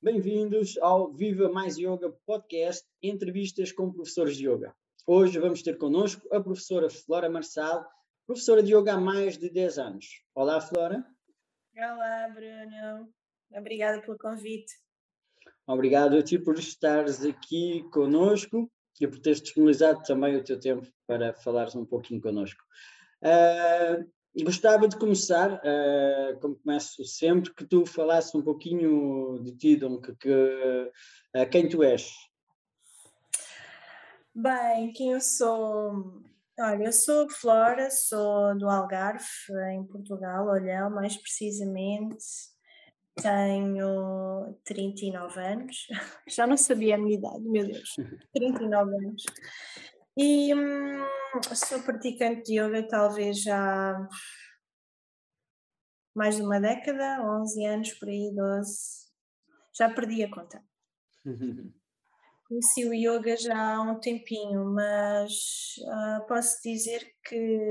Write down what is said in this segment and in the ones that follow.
Bem-vindos ao Viva Mais Yoga Podcast, entrevistas com professores de yoga. Hoje vamos ter connosco a professora Flora Marçal, professora de yoga há mais de 10 anos. Olá, Flora. Olá, Bruno. Obrigada pelo convite. Obrigado a ti por estares aqui conosco e por teres disponibilizado também o teu tempo para falares um pouquinho connosco. Uh, Gostava de começar, uh, como começo sempre, que tu falasses um pouquinho de ti, Dom, que, que, uh, quem tu és. Bem, quem eu sou? Olha, eu sou Flora, sou do Algarve, em Portugal, Olhão, mais precisamente. Tenho 39 anos, já não sabia a minha idade, meu Deus, 39 anos. E hum, sou praticante de yoga talvez já mais de uma década, 11 anos, por aí, 12. Já perdi a conta. Conheci o yoga já há um tempinho, mas uh, posso dizer que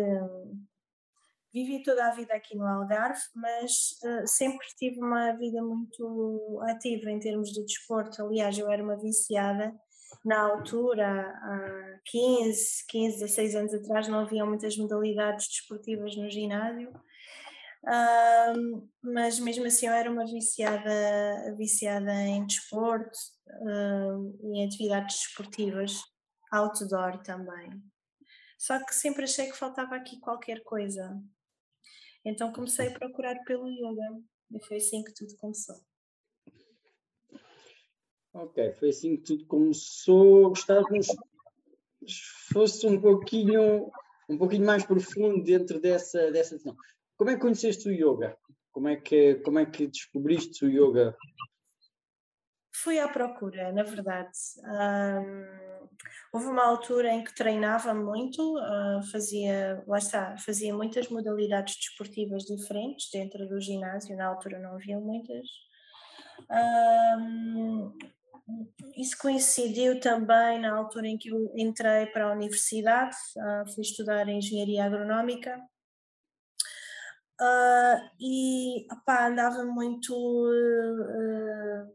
vivi toda a vida aqui no Algarve, mas uh, sempre tive uma vida muito ativa em termos de desporto. Aliás, eu era uma viciada na altura, há 15, 15, 16 anos atrás, não havia muitas modalidades desportivas no ginásio, uh, mas mesmo assim eu era uma viciada, viciada em desporto e em atividades desportivas, outdoor também. Só que sempre achei que faltava aqui qualquer coisa. Então comecei a procurar pelo yoga e foi assim que tudo começou. Ok, foi assim que tudo começou. Gostávamos fosse um pouquinho, um pouquinho mais profundo dentro dessa, dessa. Como é que conheceste o yoga? Como é que, como é que descobriste o yoga? Fui à procura, na verdade. Um, houve uma altura em que treinava muito, uh, fazia, lá está, fazia muitas modalidades desportivas diferentes dentro do ginásio, na altura não havia muitas. Um, isso coincidiu também na altura em que eu entrei para a universidade, uh, fui estudar engenharia agronómica uh, e opá, andava muito, uh,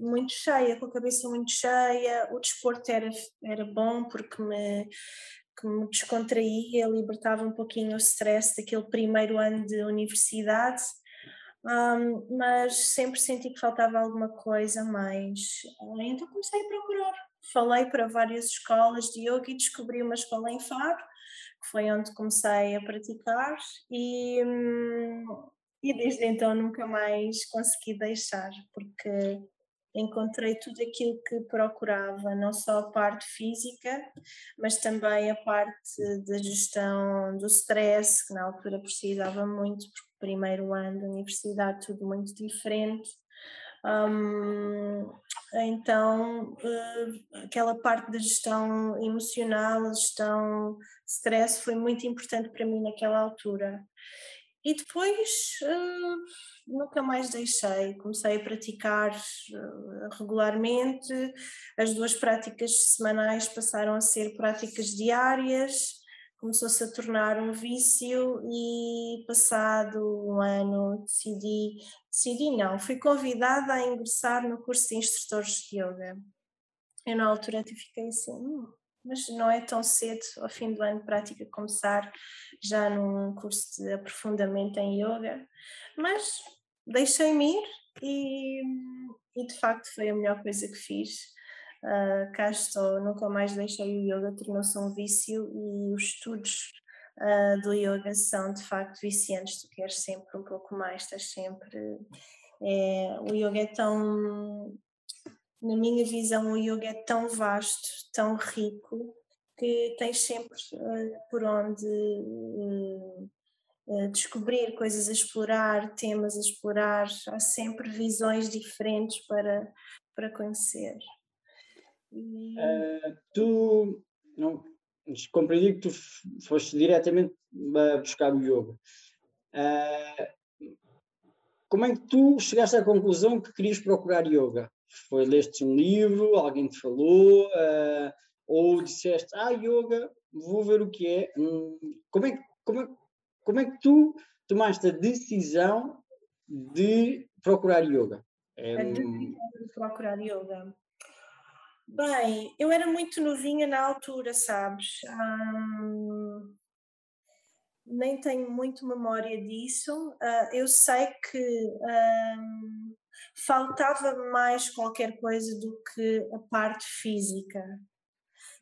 muito cheia, com a cabeça muito cheia. O desporto era, era bom porque me, que me descontraía, libertava um pouquinho o stress daquele primeiro ano de universidade um, mas sempre senti que faltava alguma coisa mais. Então comecei a procurar. Falei para várias escolas de yoga e descobri uma escola em Faro, que foi onde comecei a praticar, e, hum, e desde então nunca mais consegui deixar, porque encontrei tudo aquilo que procurava, não só a parte física, mas também a parte da gestão do stress, que na altura precisava muito, porque primeiro ano da universidade, tudo muito diferente. Um, então, uh, aquela parte da gestão emocional, gestão de stress foi muito importante para mim naquela altura. E depois uh, nunca mais deixei, comecei a praticar uh, regularmente, as duas práticas semanais passaram a ser práticas diárias, começou-se a tornar um vício e passado um ano decidi, decidi não, fui convidada a ingressar no curso de instrutores de yoga. Eu na altura fiquei assim, hum, mas não é tão cedo ao fim do ano prática começar já num curso de aprofundamento em yoga, mas deixei-me ir e, e de facto foi a melhor coisa que fiz Uh, cá estou, nunca mais deixei o yoga, tornou-se um vício e os estudos uh, do yoga são de facto viciantes, tu queres sempre um pouco mais, estás sempre. É, o yoga é tão, na minha visão, o yoga é tão vasto, tão rico, que tens sempre uh, por onde descobrir coisas a explorar, temas a explorar, há sempre visões diferentes para, para conhecer. Uh, tu não compreendi que tu foste diretamente buscar o yoga. Uh, como é que tu chegaste à conclusão que querias procurar yoga? Foi leste um livro, alguém te falou, uh, ou disseste, ah, yoga, vou ver o que é. Hum, como, é como, é, como é que tu tomaste a decisão de procurar yoga? É... A de procurar yoga. Bem, eu era muito novinha na altura, sabes? Hum, nem tenho muito memória disso. Uh, eu sei que um, faltava mais qualquer coisa do que a parte física.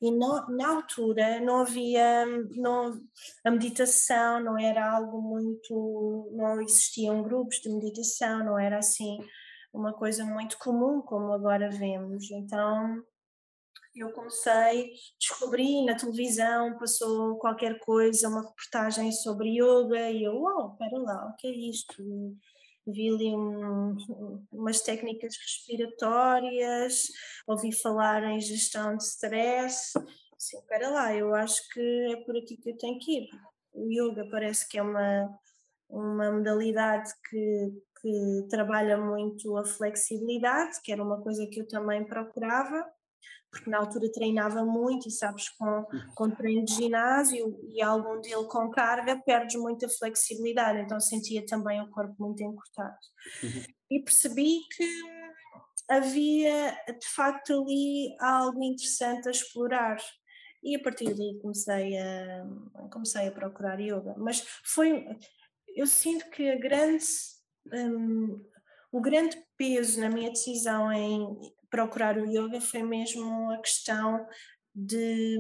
E no, na altura não havia, não, a meditação não era algo muito, não existiam grupos de meditação, não era assim uma coisa muito comum como agora vemos. Então eu comecei, descobri na televisão, passou qualquer coisa, uma reportagem sobre yoga e eu, uau, oh, espera lá, o que é isto? Vi ali um, umas técnicas respiratórias, ouvi falar em gestão de stress, assim, espera lá, eu acho que é por aqui que eu tenho que ir. O yoga parece que é uma, uma modalidade que, que trabalha muito a flexibilidade, que era uma coisa que eu também procurava, porque na altura treinava muito e sabes, com, com treino de ginásio e algum dele com carga, perdes muita flexibilidade, então sentia também o corpo muito encurtado. Uhum. E percebi que havia de facto ali algo interessante a explorar. E a partir daí comecei a, comecei a procurar yoga. Mas foi, eu sinto que a grande, um, o grande peso na minha decisão em procurar o yoga foi mesmo a questão de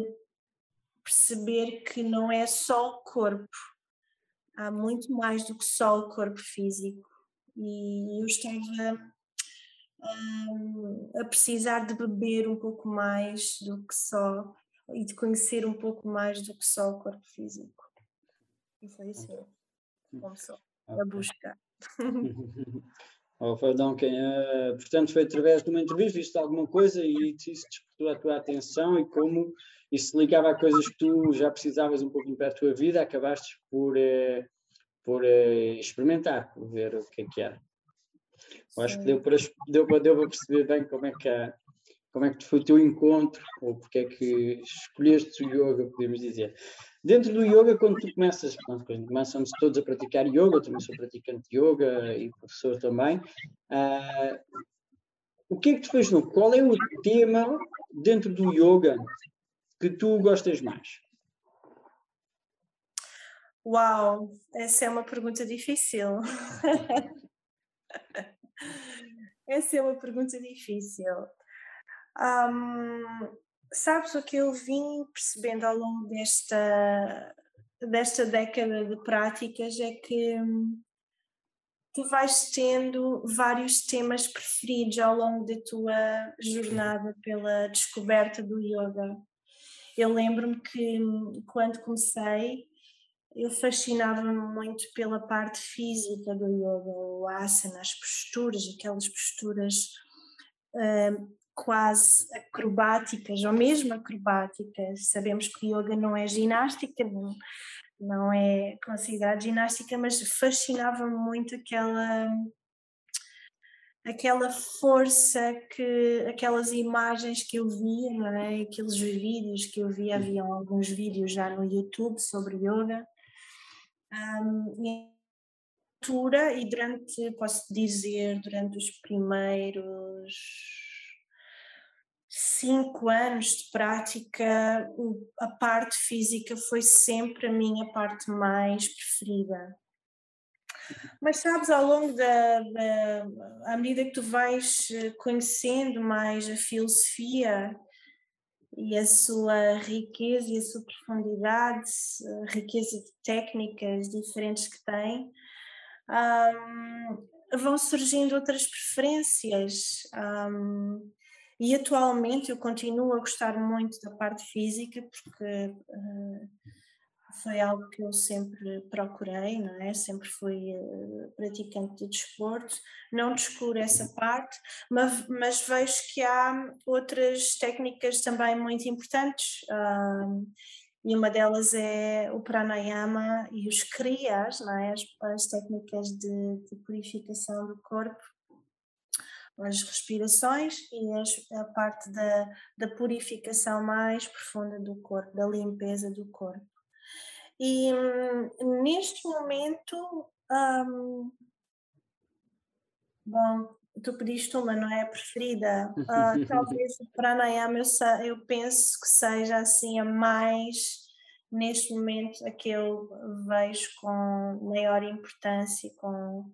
perceber que não é só o corpo, há muito mais do que só o corpo físico. E eu estava um, a precisar de beber um pouco mais do que só e de conhecer um pouco mais do que só o corpo físico. E foi assim, começou a busca. ao Fadão, quem, uh, portanto, foi através de uma entrevista, viste alguma coisa e isso despertou a tua atenção e como isso ligava a coisas que tu já precisavas um pouquinho para a tua vida, acabaste por, uh, por uh, experimentar, ver o que é que era. Eu acho que deu para, deu, deu para perceber bem como é que como é que foi o teu encontro, ou porque é que escolheste o yoga, podemos dizer. Dentro do yoga, quando tu começas, quando começamos todos a praticar yoga, eu também sou praticante de yoga e professor também, uh, o que é que tu fez no? Qual é o tema dentro do yoga que tu gostas mais? Uau, essa é uma pergunta difícil. essa é uma pergunta difícil. Um, sabes o que eu vim percebendo ao longo desta, desta década de práticas é que hum, tu vais tendo vários temas preferidos ao longo da tua jornada pela descoberta do yoga. Eu lembro-me que hum, quando comecei, eu fascinava-me muito pela parte física do yoga, o asana, as posturas, aquelas posturas uh, quase acrobáticas ou mesmo acrobáticas. Sabemos que yoga não é ginástica, não, não é considerado ginástica, mas fascinava-me muito aquela aquela força que aquelas imagens que eu via, não é? aqueles vídeos que eu via, havia alguns vídeos já no YouTube sobre yoga. Um, e altura e durante, posso dizer, durante os primeiros cinco anos de prática, a parte física foi sempre a minha parte mais preferida. Mas sabes, ao longo da, da à medida que tu vais eh, conhecendo mais a filosofia e a sua riqueza e a sua profundidade, a riqueza de técnicas diferentes que tem, um, vão surgindo outras preferências. Um, e atualmente eu continuo a gostar muito da parte física porque uh, foi algo que eu sempre procurei, não é? Sempre fui uh, praticante de desporto, não descuro essa parte, mas, mas vejo que há outras técnicas também muito importantes. Uh, e uma delas é o pranayama e os kriyas, não é? as, as técnicas de, de purificação do corpo, as respirações e as, a parte da, da purificação mais profunda do corpo, da limpeza do corpo. E hum, neste momento, hum, bom, tu pediste uma, não é? A preferida. Uh, talvez o pranayama eu, eu penso que seja assim a mais, neste momento, a que eu vejo com maior importância, com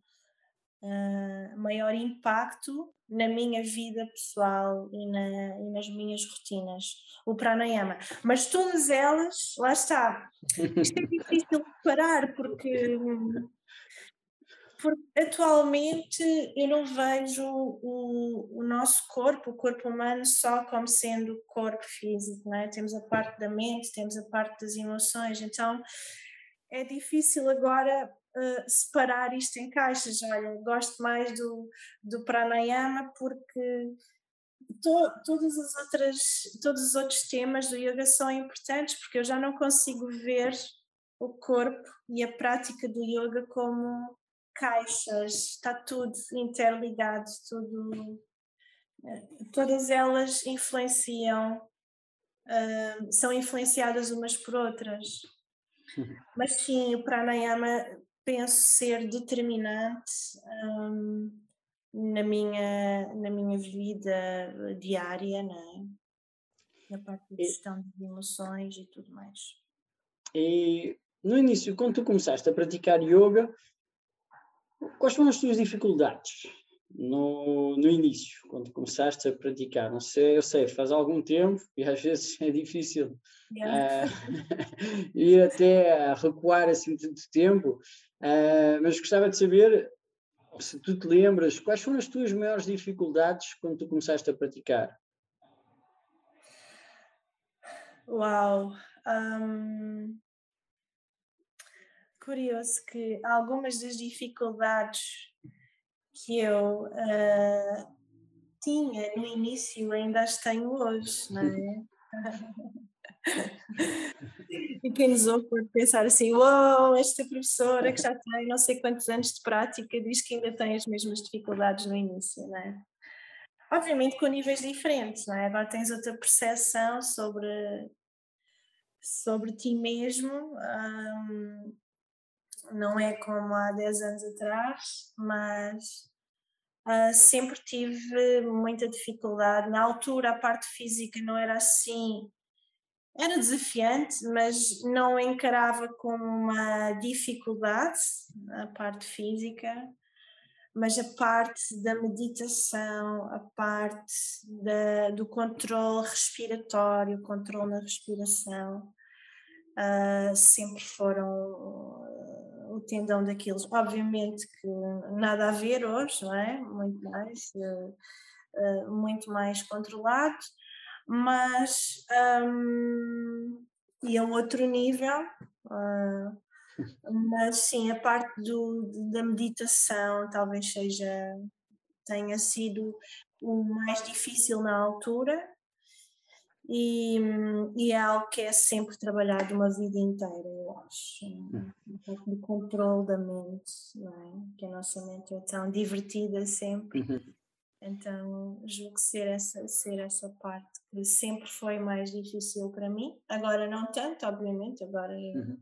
uh, maior impacto na minha vida pessoal e, na, e, nas minhas rotinas, o pranayama. Mas todas elas, lá está, isto é difícil de parar porque porque atualmente eu não vejo o, o nosso corpo, o corpo humano, só como sendo corpo físico, não é? Temos a parte da mente, temos a parte das emoções, então é difícil agora uh, separar isto em caixas. Olha, gosto mais do, do pranayama porque to, todas as outras, todos os outros temas do yoga são importantes porque eu já não consigo ver o corpo e a prática do yoga como caixas, está tudo interligado, tudo, eh, todas elas influenciam, uh, são influenciadas umas por outras. Uhum. Mas sim, o pranayama penso ser determinante um, na, minha, na minha vida diária, né? na parte de gestão de emoções e tudo mais. E no início, quando tu começaste a praticar yoga, Quais foram as tuas dificuldades no, no início, quando começaste a praticar? Não sei, eu sei, faz algum tempo e às vezes é difícil yeah. uh, ir até recuar assim tanto tempo, uh, mas gostava de saber se tu te lembras, quais foram as tuas maiores dificuldades quando tu começaste a praticar? Uau! Um, curioso que algumas das dificuldades que eu uh, tinha no início ainda as tenho hoje, não é? e quem nos ouve pode pensar assim: Uou, wow, esta professora que já tem não sei quantos anos de prática diz que ainda tem as mesmas dificuldades no início, não é? Obviamente com níveis diferentes, não é? Agora tens outra percepção sobre, sobre ti mesmo. Um, não é como há 10 anos atrás, mas uh, sempre tive muita dificuldade. Na altura, a parte física não era assim, era desafiante, mas não encarava como uma dificuldade a parte física. Mas a parte da meditação, a parte da, do controle respiratório, controle na respiração, uh, sempre foram tendão daqueles. Obviamente que nada a ver hoje, não é? Muito mais, uh, uh, muito mais controlado, mas um, e a outro nível. Uh, mas sim, a parte do, da meditação talvez seja tenha sido o mais difícil na altura, e, e, é algo que é sempre trabalhado uma vida inteira, eu acho. Hum. Um pouco de controle da mente, não é? Que a nossa mente é tão divertida sempre. Uhum. Então, julgo ser essa, ser essa parte que sempre foi mais difícil para mim. Agora, não tanto, obviamente, agora uhum.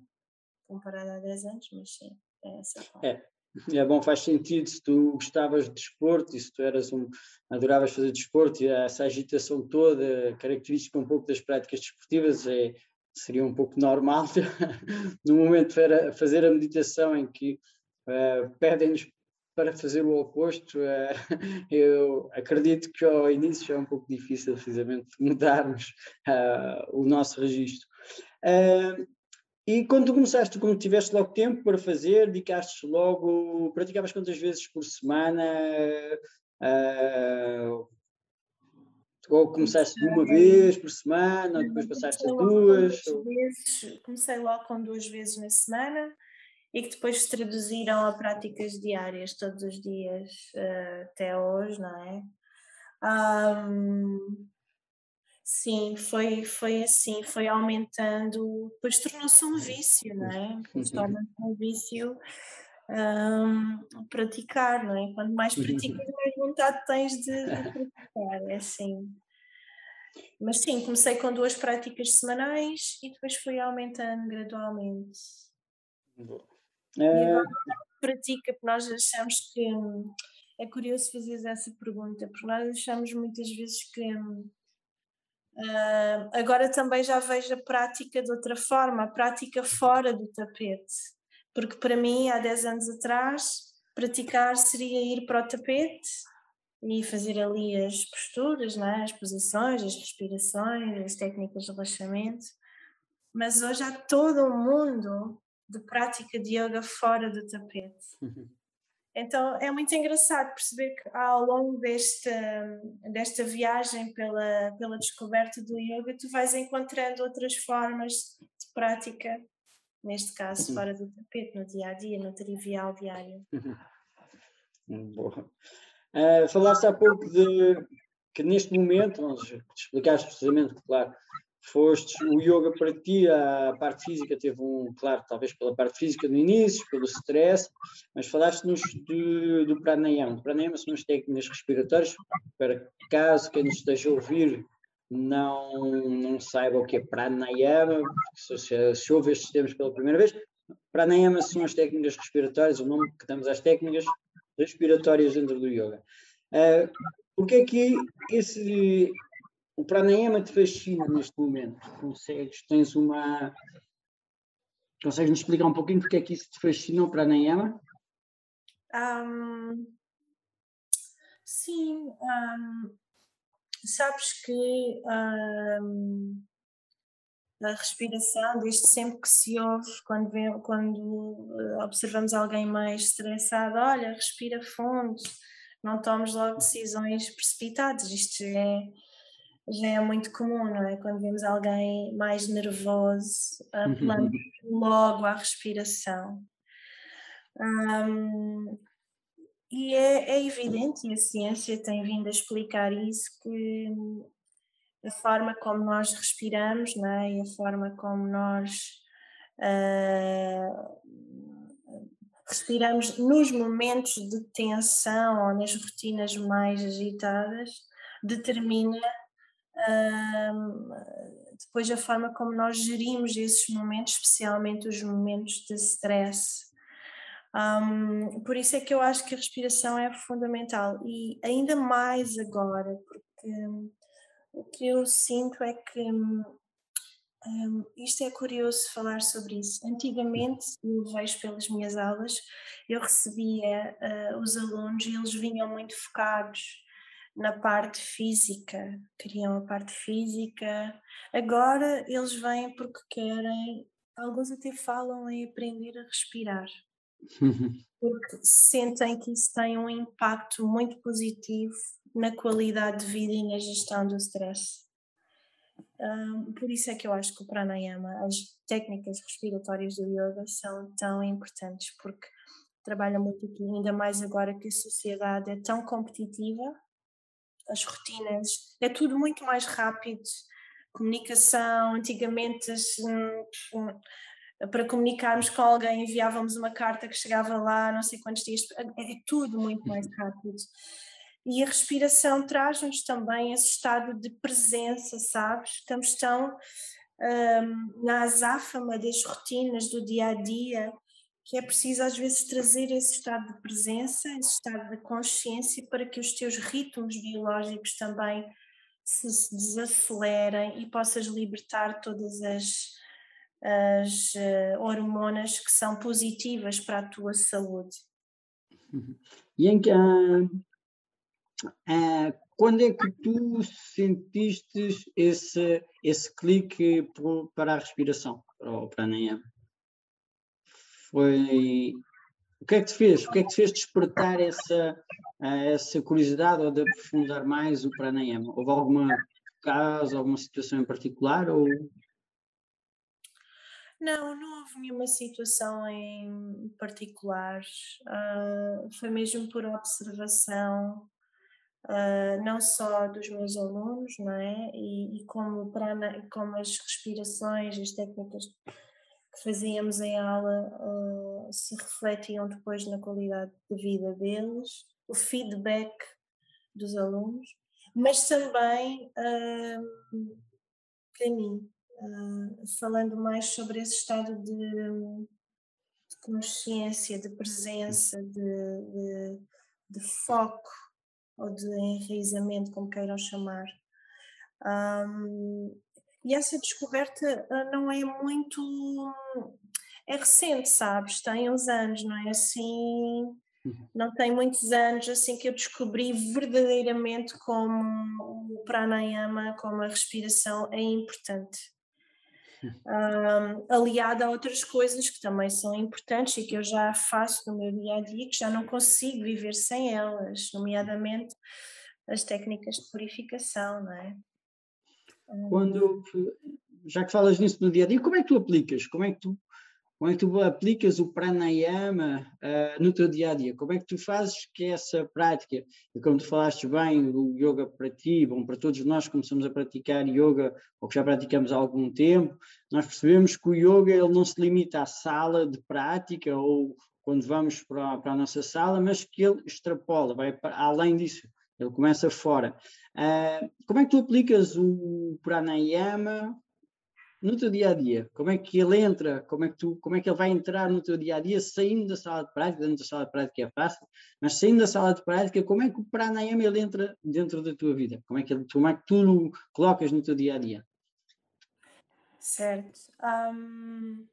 comparado há 10 anos, mas sim, é essa parte. É, é bom, faz sentido se tu gostavas de desporto e se tu eras um, adoravas fazer desporto e essa agitação toda, característica um pouco das práticas desportivas, é, seria um pouco normal no momento de fazer a meditação em que uh, pedem-nos para fazer o oposto, uh, eu acredito que ao início é um pouco difícil precisamente mudarmos uh, o nosso registro. Uh, e quando tu começaste, quando tiveste logo tempo para fazer, dedicaste logo, praticavas quantas vezes por semana? Uh, ou começaste uma vez por semana, ou depois passaste a duas? Vezes, comecei logo com duas vezes na semana e que depois se traduziram a práticas diárias todos os dias uh, até hoje, não é? Um, Sim, foi, foi assim, foi aumentando, depois tornou-se um vício, não é? Uhum. torna-se um vício um, praticar, não é? Quanto mais uhum. praticas, mais vontade tens de, de praticar, é assim. Mas sim, comecei com duas práticas semanais e depois fui aumentando gradualmente. Boa. E agora pratica, porque nós achamos que é curioso fazer essa pergunta, porque nós achamos muitas vezes que Uh, agora também já vejo a prática de outra forma, a prática fora do tapete, porque para mim, há 10 anos atrás, praticar seria ir para o tapete e fazer ali as posturas, é? as posições, as respirações, as técnicas de relaxamento, mas hoje há todo um mundo de prática de yoga fora do tapete. Então é muito engraçado perceber que ao longo desta, desta viagem pela, pela descoberta do yoga, tu vais encontrando outras formas de prática, neste caso uhum. fora do tapete, no dia a dia, no trivial diário. Uhum. Boa. Uh, falaste há pouco de que neste momento, explicaste precisamente, claro, foste o yoga para ti, a parte física teve um, claro, talvez pela parte física no início, pelo stress, mas falaste-nos do, do pranayama. Pranayama são as técnicas respiratórias, para caso quem nos esteja a ouvir não, não saiba o que é pranayama, se, se, se ouve estes termos pela primeira vez, pranayama são as técnicas respiratórias, o nome que damos às técnicas respiratórias dentro do yoga. Uh, porque é que esse, o pranayama te fascina neste momento? Consegues, tens uma. Consegues nos explicar um pouquinho porque é que isso te fascina o pranayama? Um, sim, um, sabes que um, a respiração, desde sempre que se ouve, quando, vem, quando eh, observamos alguém mais estressado, olha, respira fundo, não tomes logo decisões precipitadas, isto é já é muito comum, não é? Quando vemos alguém mais nervoso, apelando uhum. logo à respiração. Um, e é, é, evidente, e a ciência tem vindo a explicar isso, que a forma como nós respiramos não é? e a forma como nós uh, respiramos nos momentos de tensão ou nas rotinas mais agitadas determina depois a forma como nós gerimos esses momentos, especialmente os momentos de stress. Um, por isso é que eu acho que a respiração é fundamental e ainda mais agora, porque um, o que eu sinto é que um, isto é curioso falar sobre isso. Antigamente, eu vejo pelas minhas aulas, eu recebia uh, os alunos e eles vinham muito focados na parte física, queriam a parte física. Agora eles vêm porque querem, alguns até falam em aprender a respirar, porque sentem que isso tem um impacto muito positivo na qualidade de vida e na gestão do stress. Um, por isso é que eu acho que o pranayama, as técnicas respiratórias do yoga são tão importantes, porque trabalha muito aqui, ainda mais agora que a sociedade é tão competitiva as rotinas, é tudo muito mais rápido. Comunicação, antigamente hum, para comunicarmos com alguém enviávamos uma carta que chegava lá não sei quantos dias, é, tudo muito mais rápido. E a respiração traz-nos também esse estado de presença, sabes? Estamos tão um, na azáfama das rotinas do dia a dia que é preciso às vezes trazer esse estado de presença, esse estado de consciência para que os teus ritmos biológicos também se, desacelerem e possas libertar todas as, as uh, hormonas que são positivas para a tua saúde. E em que, uh, uh, quando é que tu sentiste esse, esse clique para a respiração, para o pranayama? Foi o que é que te fez? O que é que te fez despertar essa, essa curiosidade ou de aprofundar mais o pranayama? Houve alguma caso, alguma situação em particular ou não, não houve nenhuma situação em particular. Uh, foi mesmo por observação, uh, não só dos meus alunos, não é? E, e como, prana, como as respirações, as técnicas que fazíamos em aula uh, se refletiam depois na qualidade de vida deles, o feedback dos alunos, mas também uh, para mim, uh, falando mais sobre esse estado de, de consciência, de presença, de, de, de foco ou de enraizamento, como queiram chamar. Um, e essa descoberta ah, não é muito. É recente, sabes? Tem uns anos, não é assim? Uhum. Não tem muitos anos assim que eu descobri verdadeiramente como o pranayama, como a respiração é importante. Um, aliada a outras coisas que também são importantes e que eu já faço no meu dia a dia, que já não consigo viver sem elas, nomeadamente as técnicas de purificação, não é? Quando, já que falas nisso no dia a dia, como é que tu aplicas? Como é que tu, como é que tu aplicas o pranayama uh, no teu dia a dia? Como é que tu fazes que essa prática, e como tu falaste bem, o yoga para ti, bom, para todos nós que começamos a praticar yoga ou que já praticamos há algum tempo, nós percebemos que o yoga ele não se limita à sala de prática ou quando vamos para, para a nossa sala, mas que ele extrapola, vai para, além disso ele começa fora. Uh, como é que tu aplicas o pranayama no teu dia a dia? Como é que ele entra? Como é que, tu, como é que ele vai entrar no teu dia a dia saindo da sala de prática? Dentro da sala de prática é fácil, mas saindo da sala de prática, como é que o pranayama ele entra dentro da tua vida? Como é que, ele, como é que tu colocas no teu dia a dia? Certo. Um,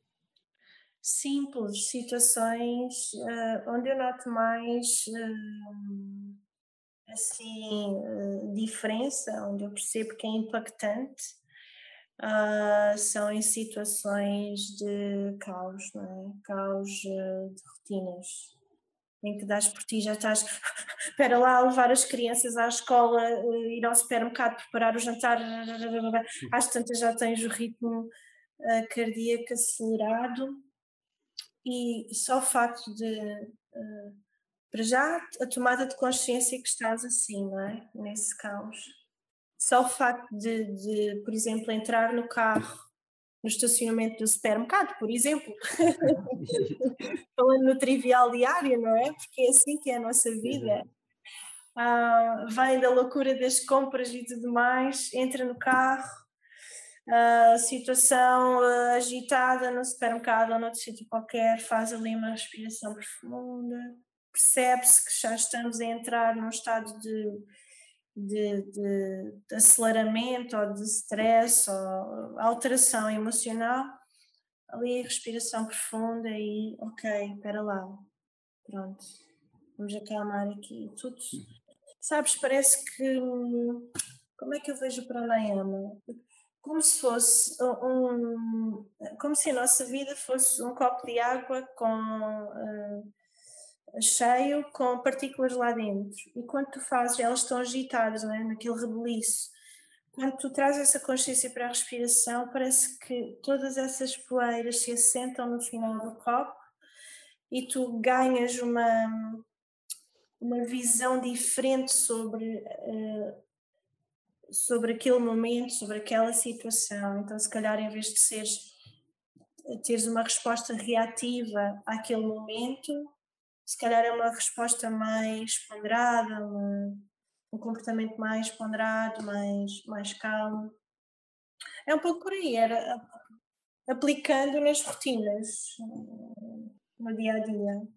simples, situações uh, onde eu noto mais. Uh, assim eh, diferença, onde eu percebo que é impactante, uh, são em situações de caos, não é? caos uh, de rotinas, em que dás por ti, já estás, espera lá, levar as crianças à escola, uh, ir ao supermercado, preparar o jantar, às tantas já tens o ritmo cardíaco acelerado. E só o facto de para já a tomada de consciência que estás assim, não é? Nesse caos. Só o facto de, de por exemplo, entrar no carro, no estacionamento do supermercado, por exemplo, falando no trivial diário, não é? Porque é assim que é a nossa vida. Ah, vem da loucura das compras e tudo mais, entra no carro, a situação uh, agitada no supermercado ou noutro sítio qualquer, faz ali uma respiração profunda, percebe-se que já estamos a entrar num estado de, de, de, de aceleramento ou de stress ou alteração emocional, ali respiração profunda e ok, espera lá, pronto, vamos acalmar aqui tudo. Sabes, parece que como é que eu vejo o pranayama? Como se fosse um, como se a nossa vida fosse um copo de água com uh, cheio com partículas lá dentro. E quando tu fazes, elas estão agitadas, não é? naquele rebeliço. Quando tu trazes essa consciência para a respiração, parece que todas essas poeiras se assentam no final do copo e tu ganhas uma, uma visão diferente sobre, uh, sobre aquele momento, sobre aquela situação. Então, se calhar, em vez de seres teres uma resposta reativa àquele momento, se calhar é uma resposta mais ponderada, uma, um comportamento mais ponderado, mais, mais calmo. É um pouco por aí, era aplicando nas rotinas, no dia a dia.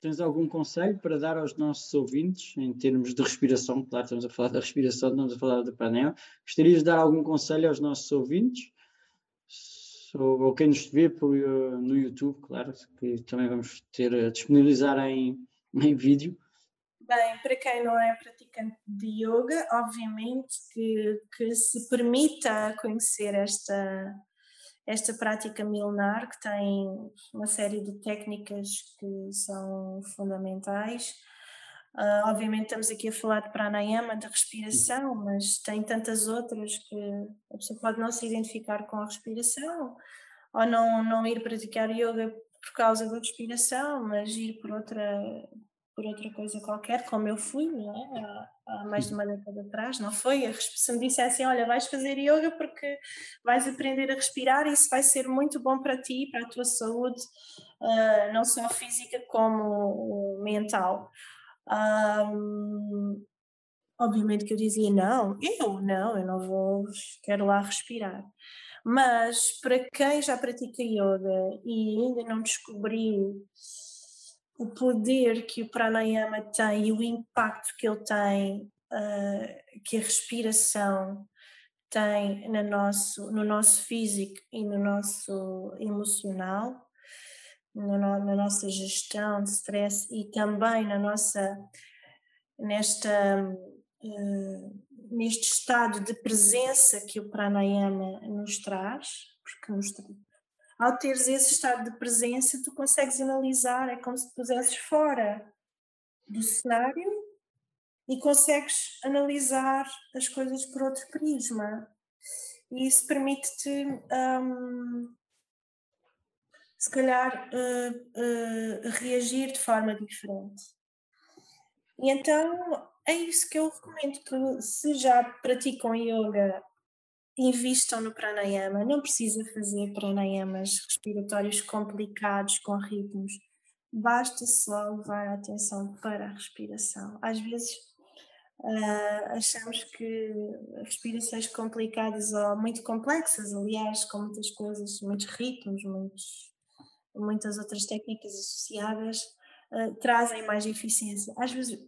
Tens algum conselho para dar aos nossos ouvintes em termos de respiração? Claro, estamos a falar da respiração, estamos a falar da panela. Gostarias de dar algum conselho aos nossos ouvintes ou, ou quem nos vê por, uh, no YouTube, claro, que também vamos ter a disponibilizar em, em vídeo. Bem, para quem não é praticante de yoga, obviamente que, que se permita conhecer esta, esta prática milenar, que tem uma série de técnicas que são fundamentais. Uh, obviamente estamos aqui a falar de pranayama, de respiração, mas tem tantas outras que a pessoa pode não se identificar com a respiração ou não, não ir praticar yoga por causa da respiração, mas ir por outra, por outra coisa qualquer, como eu fui é? há, há, mais de uma década atrás, não foi? Se me dissessem, olha, vais fazer yoga porque vais aprender a respirar e isso vai ser muito bom para ti, para a tua saúde, uh, não só física como mental. Um, obviamente que eu dizia não, eu não, eu não vou, quero lá respirar. Mas para quem já pratica yoga e ainda não descobriu o poder que o pranayama tem e o impacto que ele tem, uh, que a respiração tem no nosso, no nosso físico e no nosso emocional, no, na nossa gestão de stress e também na nossa nesta uh, neste estado de presença que o pranayama nos traz, porque nos, ao teres esse estado de presença, tu consegues analisar, é como se pusesses fora do cenário e consegues analisar as coisas por outro prisma. E isso permite-te, um, se calhar, uh, uh, reagir de forma diferente. E então é isso que eu recomendo que se já praticam yoga invistam no pranayama. Não precisa fazer pranayamas respiratórios complicados com ritmos. Basta só levar a atenção para a respiração. Às vezes uh, achamos que respirações complicadas ou muito complexas, aliás, com muitas coisas, muitos ritmos, muitos, muitas outras técnicas associadas, uh, trazem mais eficiência. Às vezes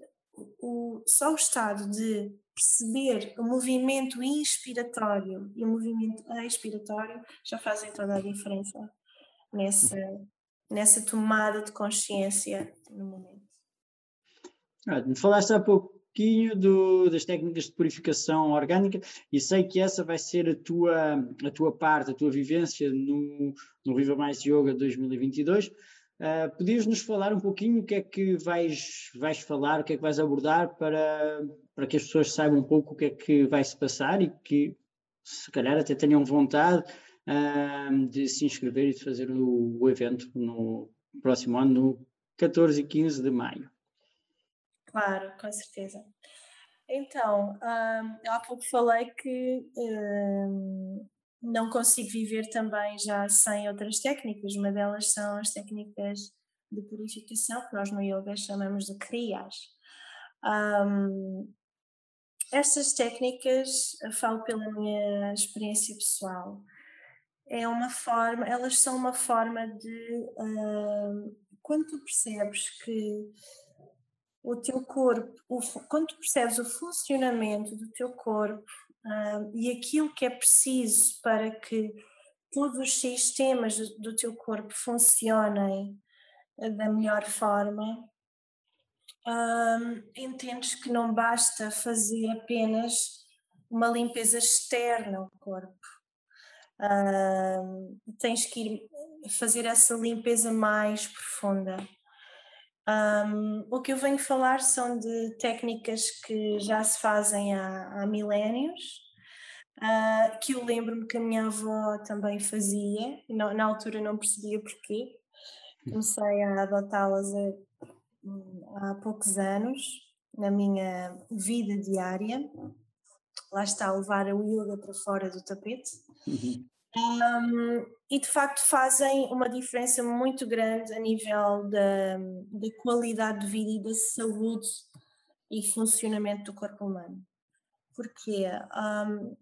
o, só o estado de perceber o movimento inspiratório e o movimento expiratório já fazem toda a diferença nessa, nessa tomada de consciência no momento. Ah, falaste há pouquinho do, das técnicas de purificação orgânica e sei que essa vai ser a tua, a tua parte, a tua vivência no, no Viva Mais Yoga 2022. Uh, podias nos falar um pouquinho o que é que vais, vais falar, o que é que vais abordar para, para que as pessoas saibam um pouco o que é que vai se passar e que se calhar até tenham vontade uh, de se inscrever e de fazer o, o, evento no próximo ano, no 14 e 15 de maio. Claro, com certeza. Então, um, há pouco falei que um, não consigo viver também já sem outras técnicas. Uma delas são as técnicas de purificação, que nós no yoga chamamos de kriyas. Um, estas técnicas, falo pela minha experiência pessoal, é uma forma, elas são uma forma de uh, quando tu percebes que o teu corpo, o, quando percebes o funcionamento do teu corpo uh, e aquilo que é preciso para que todos os sistemas do, teu corpo funcionem ah, da melhor forma, uh, entendes que não basta fazer apenas uma limpeza externa ao corpo. Tens que ir fazer essa limpeza mais profunda. Um, o que eu venho falar são de técnicas que já se fazem há, há milénios, uh, que eu lembro-me que a minha avó também fazia, na, na altura não percebia porquê, comecei a adotá-las há, há poucos anos, na minha vida diária. Lá está, levar o yoga para fora do tapete. Uhum. Um, e de facto fazem uma diferença muito grande a nível da, da qualidade de vida e da saúde e funcionamento do corpo humano. Porque um,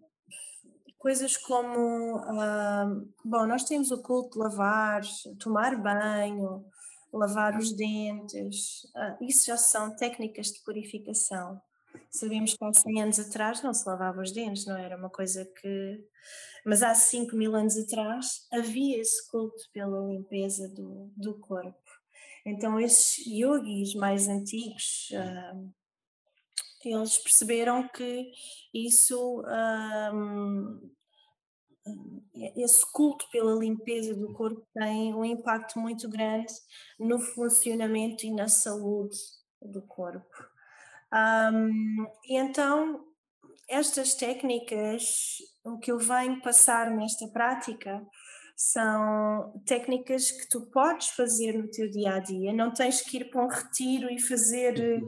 coisas como, um, bom, nós temos o culto de lavar, tomar banho, lavar os dentes, uh, isso já são técnicas de purificação. Sabemos que há 100 anos atrás não se lavava os dentes, não era uma coisa que. Mas há 5 mil anos atrás havia esse culto pela limpeza do, do corpo. Então, esses yogis mais antigos, uh, eles perceberam que isso. Uh, esse culto pela limpeza do corpo tem um impacto muito grande no funcionamento e na saúde do corpo. Um, e então, estas técnicas, o que eu venho passar nesta prática, são técnicas que tu podes fazer no teu dia a dia, não tens que ir para um retiro e fazer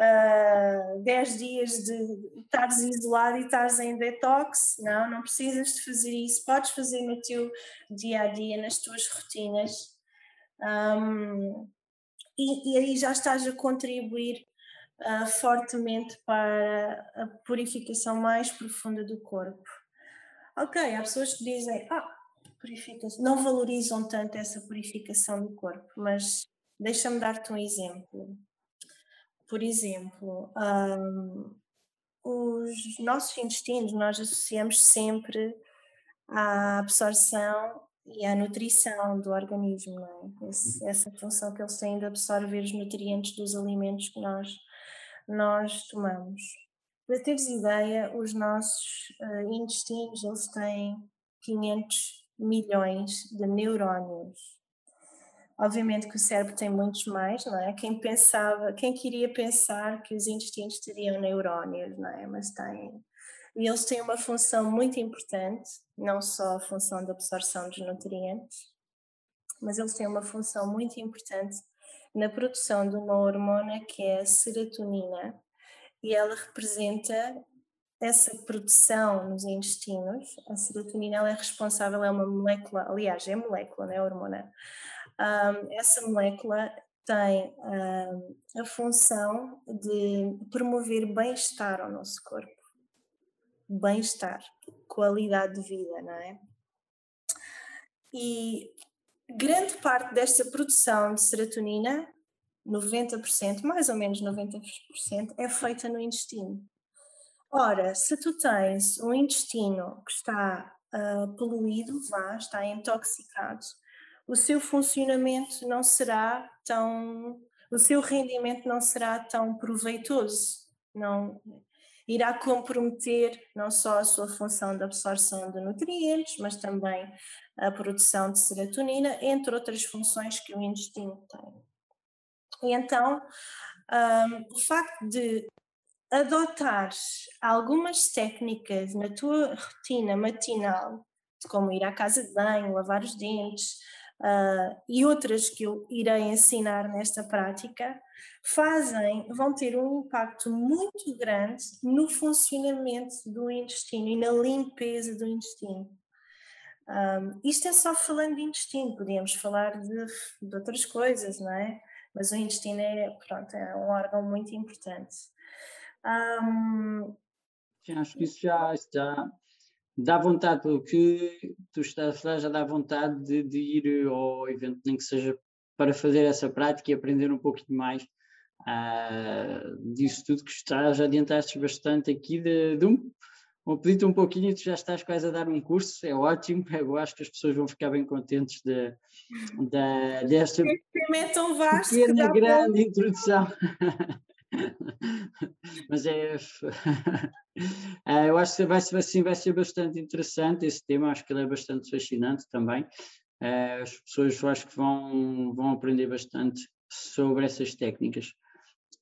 uh, 10 dias de estares isolado e estares em detox, não, não precisas de fazer isso, podes fazer no teu dia a dia, nas tuas rotinas. Um, e, e aí já estás a contribuir uh, fortemente para a purificação mais profunda do corpo. Ok, há pessoas que dizem, ah, purificação, não valorizam tanto essa purificação do corpo, mas Deixa-me dar-te um exemplo. Por exemplo, um, os nossos intestinos nós associamos sempre à absorção e à nutrição do organismo, é? Esse, essa função que eles têm de absorver os nutrientes dos alimentos que nós, nós tomamos. Para teres ideia, os nossos uh, intestinos eles têm 500 milhões de neurónios. Obviamente que o cérebro tem muitos mais, não é? Quem pensava, quem queria pensar que os intestinos teriam neurónios, não é? Mas têm. E eles têm uma função muito importante, não só a função de absorção dos nutrientes, mas eles têm uma função muito importante na produção de uma hormona que é a serotonina, e ela representa essa produção nos intestinos. A serotonina ela é responsável, é uma molécula, aliás, é molécula, não é hormona, um, essa molécula tem um, a função de promover bem-estar ao nosso corpo. Bem-estar, qualidade de vida, não é? E grande parte desta produção de serotonina, 90%, mais ou menos 90%, é feita no intestino. Ora, se tu tens um intestino que está uh, poluído, vá, está intoxicado, o seu funcionamento não será tão, o seu rendimento não será tão proveitoso, não irá comprometer não só a sua função de absorção de nutrientes, mas também a produção de serotonina, entre outras funções que o intestino tem. E então, um, o facto de adotar algumas técnicas na tua rotina matinal, como ir à casa de banho, lavar os dentes, uh, e outras que eu irei ensinar nesta prática, fazem, vão ter um impacto muito grande no funcionamento do intestino e na limpeza do intestino. Um, isto é só falando de intestino, podíamos falar de, de, outras coisas, não é? Mas o intestino é, pronto, é um órgão muito importante. Um, acho que isso já, já, dá vontade, porque tu estás a falar, já dá vontade de, de, ir ao evento, nem que seja para fazer essa prática e aprender um pouquinho mais uh, disso tudo que estás, já adiantaste bastante aqui de, de um. Vou pedir-te um pouquinho e tu já estás quase a dar um curso, é ótimo, eu acho que as pessoas vão ficar bem contentes de, de, desta pequena, grande introdução. Mas é. Ah, eu acho que vai vai ser bastante interessante esse tema, acho que ele é bastante fascinante também. Ah, as pessoas acho que vão, vão aprender bastante sobre essas técnicas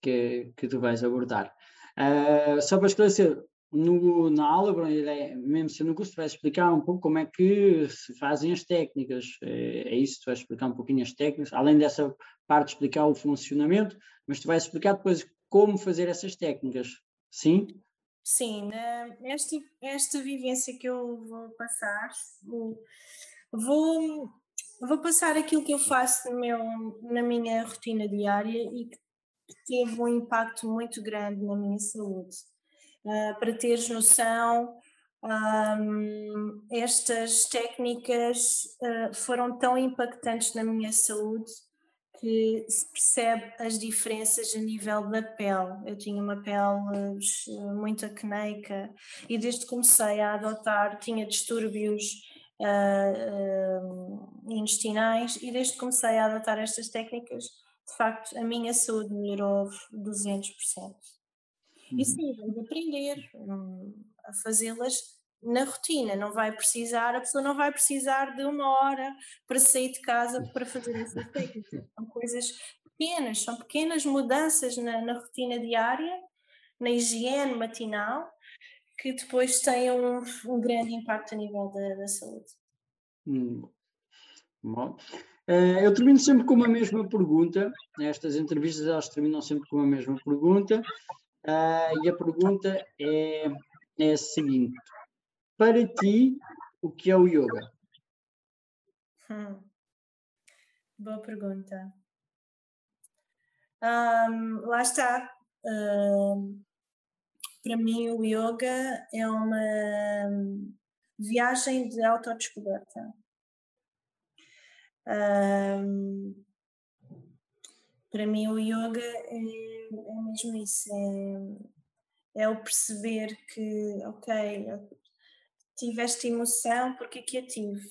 que, que tu vais abordar. Uh, só para esclarecer, no, na aula, é, mesmo sendo no curso, vais explicar um pouco como é que se fazem as técnicas. É, é isso, tu vais explicar um pouquinho as técnicas, além dessa parte de explicar o funcionamento, mas tu vais explicar depois como fazer essas técnicas, sim? Sim, esta, esta vivência que eu vou passar, vou, vou passar aquilo que eu faço no meu, na minha rotina diária e que teve um impacto muito grande na minha saúde. Uh, para teres noção, um, estas técnicas uh, foram tão impactantes na minha saúde que se percebe as diferenças a nível da pele. Eu tinha uma pele eh, muito acneica e desde que comecei a adotar tinha distúrbios uh, uh, intestinais e desde que comecei a adotar estas técnicas, de facto, a minha saúde melhorou 200%. Uhum. E sim, vamos aprender um, a fazê-las na rotina, não vai precisar, a pessoa não vai precisar de uma hora para sair de casa para fazer essas técnicas. São coisas pequenas, são pequenas mudanças na, na rotina diária, na higiene matinal, que depois têm um, um grande impacto a nível da, da saúde. Hum. Bom. Uh, eu termino sempre com uma mesma pergunta. Estas entrevistas elas terminam sempre com a mesma pergunta. Uh, e a pergunta é, é a seguinte: para ti, o que é o yoga? Hum. Boa pergunta. Um, lá está. Um, para mim, o yoga é uma viagem de autodescoberta. Um, para mim o yoga é, é mesmo isso, é, é o perceber que, ok, tive esta emoção, porque é que a tive?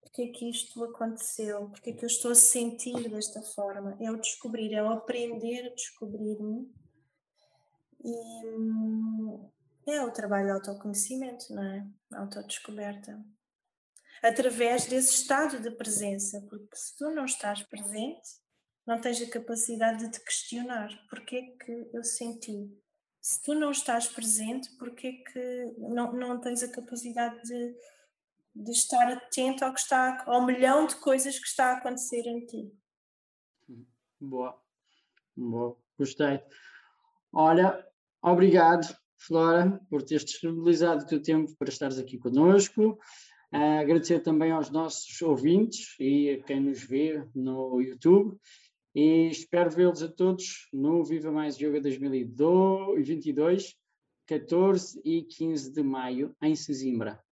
Porque é que isto aconteceu? Porque é que eu estou a sentir desta forma? É o descobrir, é o aprender a descobrir-me e hum, é o trabalho de autoconhecimento, não é? Autodescoberta. Através desse estado de presença, porque se tu não estás presente, não tens a capacidade de te questionar porque é que eu senti. Se tu não estás presente, porque é que não, não tens a capacidade de, de estar atento ao que está ao milhão de coisas que está a acontecer em ti. Boa, boa, gostei. Olha, obrigado Flora, por teres disponibilizado o teu tempo para estares aqui conosco. Uh, agradecer também aos nossos ouvintes e a quem nos vê no YouTube. E espero vê-los a todos no Viva Mais Yoga 2022, 14 e 15 de maio, em Sesimbra.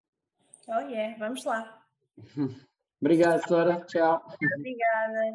Oh yeah, vamos lá. Obrigado, Flora. Tchau. Obrigada.